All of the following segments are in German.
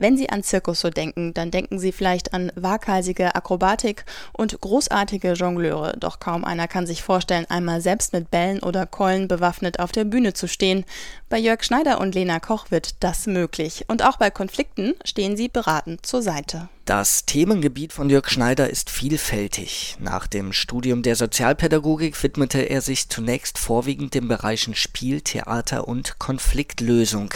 Wenn Sie an Zirkus so denken, dann denken Sie vielleicht an waghalsige Akrobatik und großartige Jongleure. Doch kaum einer kann sich vorstellen, einmal selbst mit Bällen oder Keulen bewaffnet auf der Bühne zu stehen. Bei Jörg Schneider und Lena Koch wird das möglich. Und auch bei Konflikten stehen sie beratend zur Seite. Das Themengebiet von Jörg Schneider ist vielfältig. Nach dem Studium der Sozialpädagogik widmete er sich zunächst vorwiegend den Bereichen Spiel, Theater und Konfliktlösung.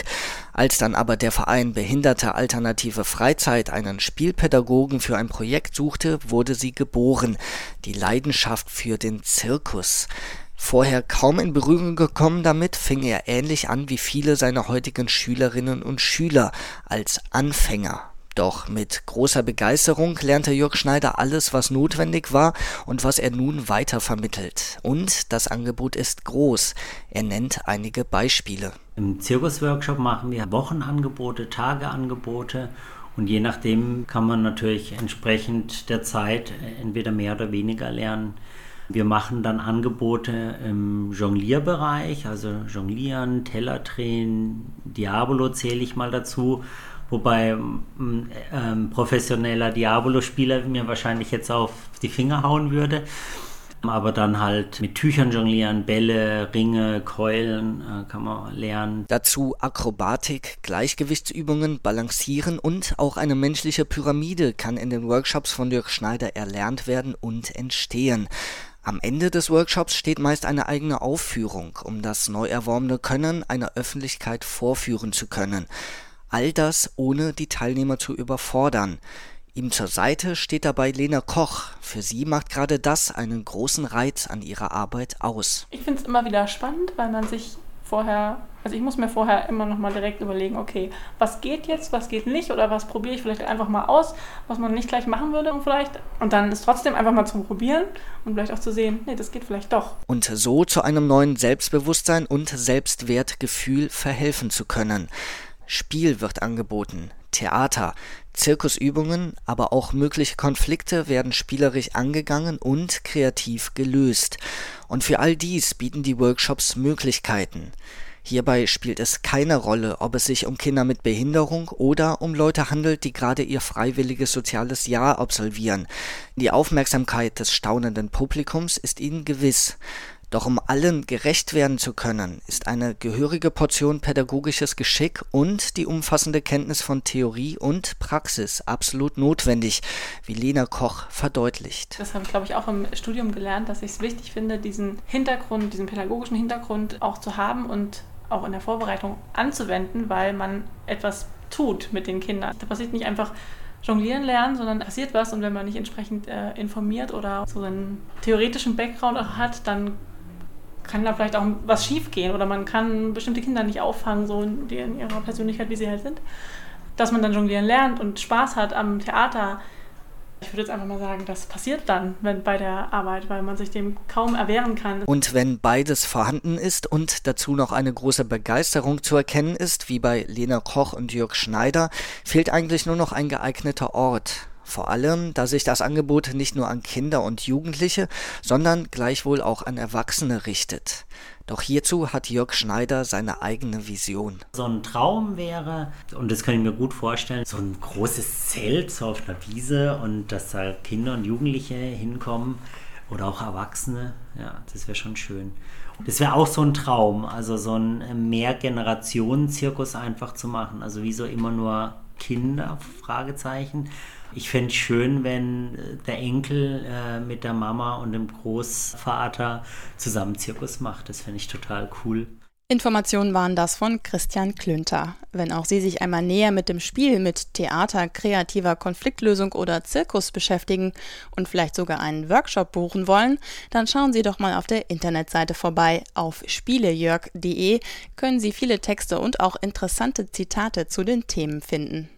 Als dann aber der Verein Behinderte Alternative Freizeit einen Spielpädagogen für ein Projekt suchte, wurde sie geboren. Die Leidenschaft für den Zirkus. Vorher kaum in Berührung gekommen damit, fing er ähnlich an wie viele seiner heutigen Schülerinnen und Schüler als Anfänger. Doch mit großer Begeisterung lernte Jörg Schneider alles, was notwendig war und was er nun weiter vermittelt. Und das Angebot ist groß. Er nennt einige Beispiele. Im Zirkusworkshop machen wir Wochenangebote, Tageangebote und je nachdem kann man natürlich entsprechend der Zeit entweder mehr oder weniger lernen. Wir machen dann Angebote im Jonglierbereich, also Jonglieren, Teller drehen, Diabolo zähle ich mal dazu Wobei ähm, ähm, professioneller Diabolo-Spieler mir wahrscheinlich jetzt auf die Finger hauen würde. Aber dann halt mit Tüchern jonglieren, Bälle, Ringe, Keulen äh, kann man lernen. Dazu Akrobatik, Gleichgewichtsübungen, Balancieren und auch eine menschliche Pyramide kann in den Workshops von Dirk Schneider erlernt werden und entstehen. Am Ende des Workshops steht meist eine eigene Aufführung, um das neu erworbene Können einer Öffentlichkeit vorführen zu können. All das ohne die Teilnehmer zu überfordern. Ihm zur Seite steht dabei Lena Koch. Für sie macht gerade das einen großen Reiz an ihrer Arbeit aus. Ich finde es immer wieder spannend, weil man sich vorher, also ich muss mir vorher immer noch mal direkt überlegen, okay, was geht jetzt, was geht nicht oder was probiere ich vielleicht einfach mal aus, was man nicht gleich machen würde und vielleicht und dann ist trotzdem einfach mal zu probieren und vielleicht auch zu sehen, nee, das geht vielleicht doch. Und so zu einem neuen Selbstbewusstsein und Selbstwertgefühl verhelfen zu können. Spiel wird angeboten, Theater, Zirkusübungen, aber auch mögliche Konflikte werden spielerisch angegangen und kreativ gelöst. Und für all dies bieten die Workshops Möglichkeiten. Hierbei spielt es keine Rolle, ob es sich um Kinder mit Behinderung oder um Leute handelt, die gerade ihr freiwilliges soziales Jahr absolvieren. Die Aufmerksamkeit des staunenden Publikums ist ihnen gewiss. Doch um allen gerecht werden zu können, ist eine gehörige Portion pädagogisches Geschick und die umfassende Kenntnis von Theorie und Praxis absolut notwendig, wie Lena Koch verdeutlicht. Das habe ich, glaube ich, auch im Studium gelernt, dass ich es wichtig finde, diesen Hintergrund, diesen pädagogischen Hintergrund auch zu haben und auch in der Vorbereitung anzuwenden, weil man etwas tut mit den Kindern. Da passiert nicht einfach jonglieren lernen, sondern passiert was und wenn man nicht entsprechend äh, informiert oder so einen theoretischen Background hat, dann kann da vielleicht auch was schief gehen oder man kann bestimmte Kinder nicht auffangen, so in, in ihrer Persönlichkeit, wie sie halt sind. Dass man dann jonglieren lernt und Spaß hat am Theater. Ich würde jetzt einfach mal sagen, das passiert dann wenn, bei der Arbeit, weil man sich dem kaum erwehren kann. Und wenn beides vorhanden ist und dazu noch eine große Begeisterung zu erkennen ist, wie bei Lena Koch und Jörg Schneider, fehlt eigentlich nur noch ein geeigneter Ort. Vor allem, da sich das Angebot nicht nur an Kinder und Jugendliche, sondern gleichwohl auch an Erwachsene richtet. Doch hierzu hat Jörg Schneider seine eigene Vision. So ein Traum wäre, und das kann ich mir gut vorstellen, so ein großes Zelt so auf einer Wiese und dass da Kinder und Jugendliche hinkommen oder auch Erwachsene. Ja, das wäre schon schön. Das wäre auch so ein Traum, also so ein Mehrgenerationen-Zirkus einfach zu machen. Also wie so immer nur Kinder, Fragezeichen. Ich fände es schön, wenn äh, der Enkel äh, mit der Mama und dem Großvater zusammen Zirkus macht. Das fände ich total cool. Informationen waren das von Christian Klünter. Wenn auch Sie sich einmal näher mit dem Spiel, mit Theater, kreativer Konfliktlösung oder Zirkus beschäftigen und vielleicht sogar einen Workshop buchen wollen, dann schauen Sie doch mal auf der Internetseite vorbei. Auf spielejörg.de können Sie viele Texte und auch interessante Zitate zu den Themen finden.